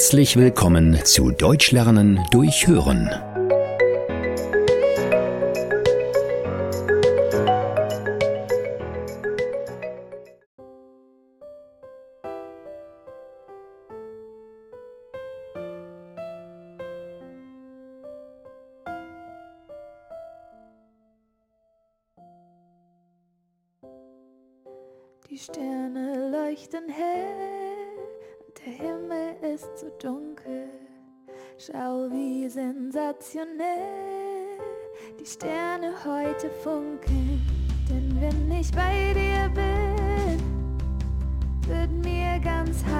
Herzlich willkommen zu Deutsch lernen durch Hören. Die Sterne leuchten hell der Himmel ist so dunkel. Schau, wie sensationell die Sterne heute funkeln. Denn wenn ich bei dir bin, wird mir ganz heiß.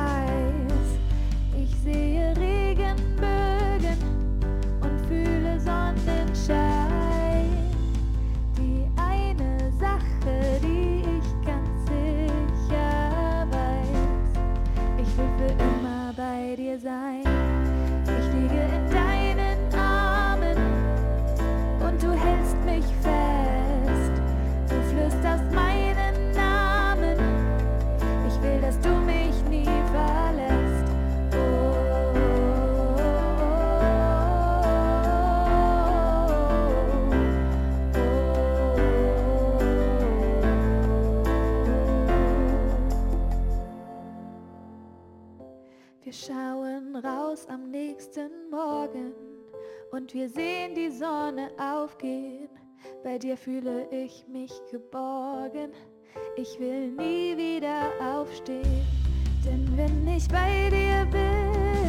Wir schauen raus am nächsten Morgen und wir sehen die Sonne aufgehen. Bei dir fühle ich mich geborgen. Ich will nie wieder aufstehen, denn wenn ich bei dir bin,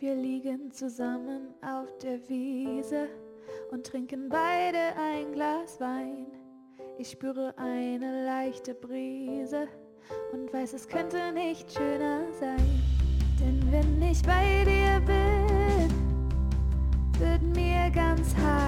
Wir liegen zusammen auf der Wiese und trinken beide ein Glas Wein. Ich spüre eine leichte Brise und weiß, es könnte nicht schöner sein. Denn wenn ich bei dir bin, wird mir ganz heiß.